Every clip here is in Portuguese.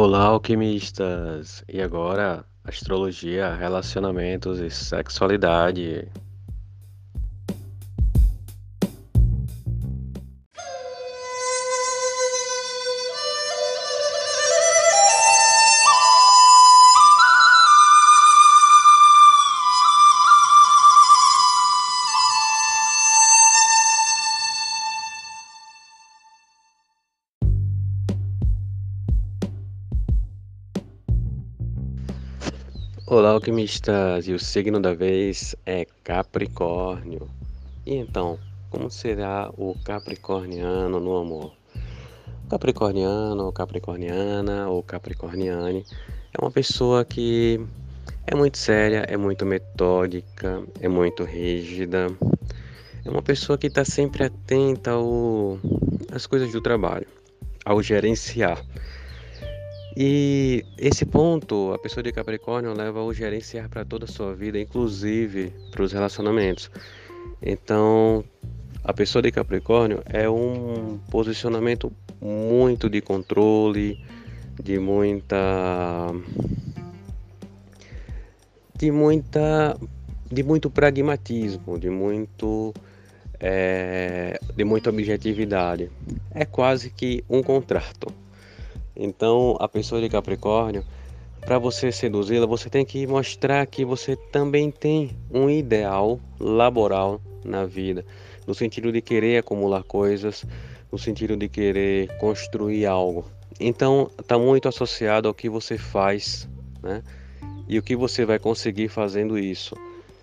Olá, alquimistas! E agora, astrologia, relacionamentos e sexualidade. Olá, alquimistas! E o signo da vez é Capricórnio. E então, como será o capricorniano no amor? Capricorniano, ou capricorniana, ou capricorniane é uma pessoa que é muito séria, é muito metódica, é muito rígida. É uma pessoa que está sempre atenta ao, às coisas do trabalho, ao gerenciar. E esse ponto, a pessoa de Capricórnio leva o gerenciar para toda a sua vida, inclusive para os relacionamentos. Então, a pessoa de Capricórnio é um posicionamento muito de controle, de muita de muita de muito pragmatismo, de muito é, de muita objetividade. É quase que um contrato. Então, a pessoa de Capricórnio, para você seduzi-la, você tem que mostrar que você também tem um ideal laboral na vida, no sentido de querer acumular coisas, no sentido de querer construir algo. Então, está muito associado ao que você faz, né? E o que você vai conseguir fazendo isso.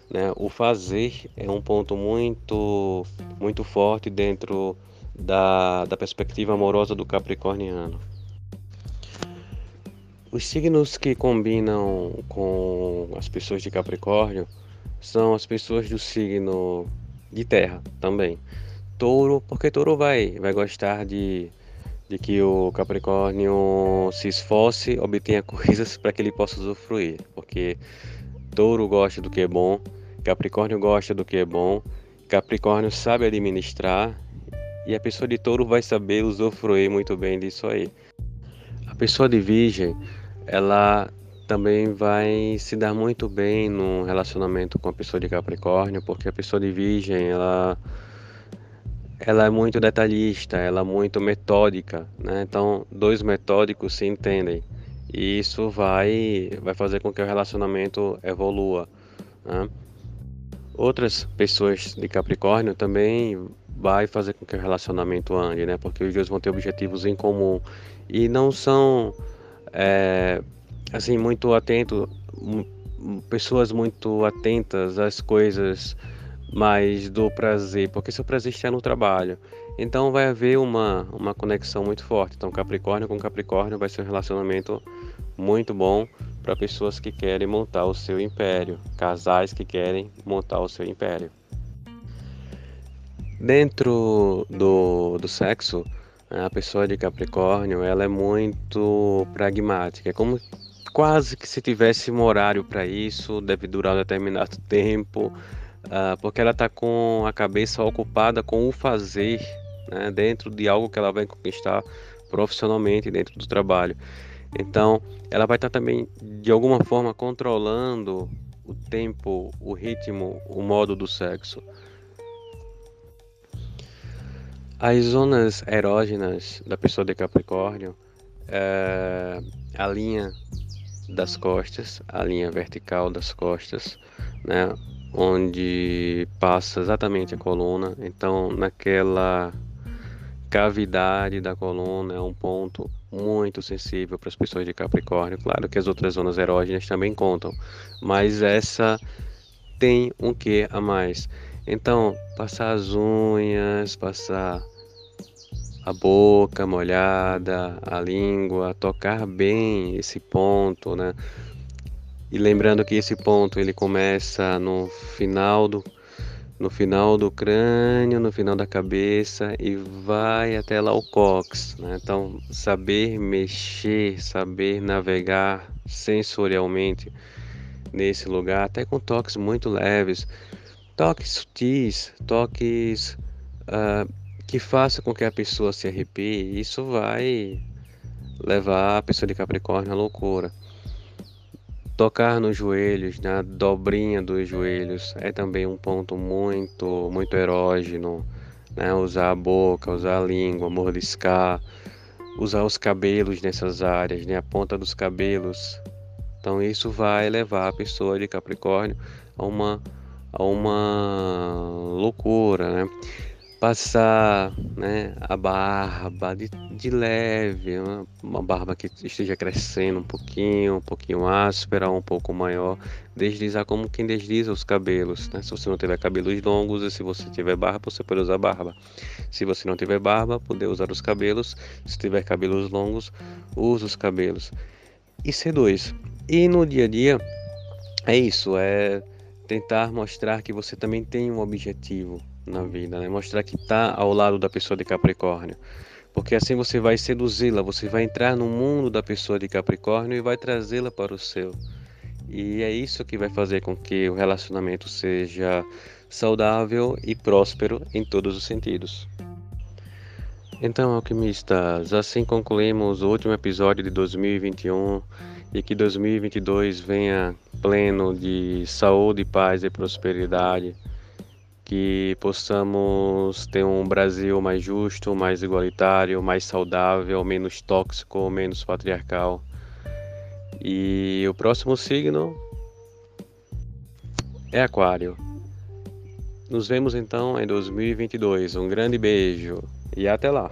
Né? O fazer é um ponto muito, muito forte dentro da, da perspectiva amorosa do capricorniano. Os signos que combinam com as pessoas de Capricórnio são as pessoas do signo de Terra também. Touro, porque Touro vai, vai gostar de, de que o Capricórnio se esforce, obtenha coisas para que ele possa usufruir. Porque Touro gosta do que é bom, Capricórnio gosta do que é bom, Capricórnio sabe administrar e a pessoa de Touro vai saber usufruir muito bem disso aí. A pessoa de Virgem ela também vai se dar muito bem no relacionamento com a pessoa de Capricórnio, porque a pessoa de Virgem, ela ela é muito detalhista, ela é muito metódica, né? Então, dois metódicos se entendem. E isso vai vai fazer com que o relacionamento evolua, né? Outras pessoas de Capricórnio também vai fazer com que o relacionamento ande, né? Porque os dois vão ter objetivos em comum e não são é, assim muito atento, pessoas muito atentas às coisas mais do prazer, porque seu prazer está no trabalho. Então vai haver uma, uma conexão muito forte. Então Capricórnio com Capricórnio vai ser um relacionamento muito bom para pessoas que querem montar o seu império, casais que querem montar o seu império. Dentro do, do sexo, a pessoa de Capricórnio, ela é muito pragmática, é como quase que se tivesse um horário para isso, deve durar um determinado tempo, uh, porque ela está com a cabeça ocupada com o fazer, né, dentro de algo que ela vai conquistar profissionalmente dentro do trabalho. Então, ela vai estar tá também de alguma forma controlando o tempo, o ritmo, o modo do sexo. As zonas erógenas da pessoa de Capricórnio é a linha das costas, a linha vertical das costas, né, onde passa exatamente a coluna. Então, naquela cavidade da coluna é um ponto muito sensível para as pessoas de Capricórnio. Claro que as outras zonas erógenas também contam, mas essa tem um que a mais. Então, passar as unhas, passar a boca molhada, a língua, tocar bem esse ponto, né? E lembrando que esse ponto ele começa no final do no final do crânio, no final da cabeça e vai até lá o cox, né? Então, saber mexer, saber navegar sensorialmente nesse lugar, até com toques muito leves, toques sutis, toques uh, que faça com que a pessoa se arrepie, isso vai levar a pessoa de Capricórnio à loucura. Tocar nos joelhos, na dobrinha dos joelhos, é também um ponto muito, muito erógeno. Né? Usar a boca, usar a língua, mordiscar, usar os cabelos nessas áreas, né? a ponta dos cabelos. Então isso vai levar a pessoa de Capricórnio a uma, a uma loucura, né? passar né, a barba de, de leve, uma, barba que esteja crescendo um pouquinho, um pouquinho áspera, um pouco maior, deslizar como quem desliza os cabelos, né? Se você não tiver cabelos longos e se você tiver barba, você pode usar barba. Se você não tiver barba, poder usar os cabelos. Se tiver cabelos longos, use os cabelos. E C2. E no dia a dia é isso, é tentar mostrar que você também tem um objetivo, na vida, né? Mostrar que está ao lado da pessoa de Capricórnio. Porque assim você vai seduzi-la, você vai entrar no mundo da pessoa de Capricórnio e vai trazê-la para o seu. E é isso que vai fazer com que o relacionamento seja saudável e próspero em todos os sentidos. Então, alquimistas, assim concluímos o último episódio de 2021 e que 2022 venha pleno de saúde, paz e prosperidade que possamos ter um Brasil mais justo, mais igualitário, mais saudável, menos tóxico, menos patriarcal. E o próximo signo é Aquário. Nos vemos então em 2022. Um grande beijo e até lá!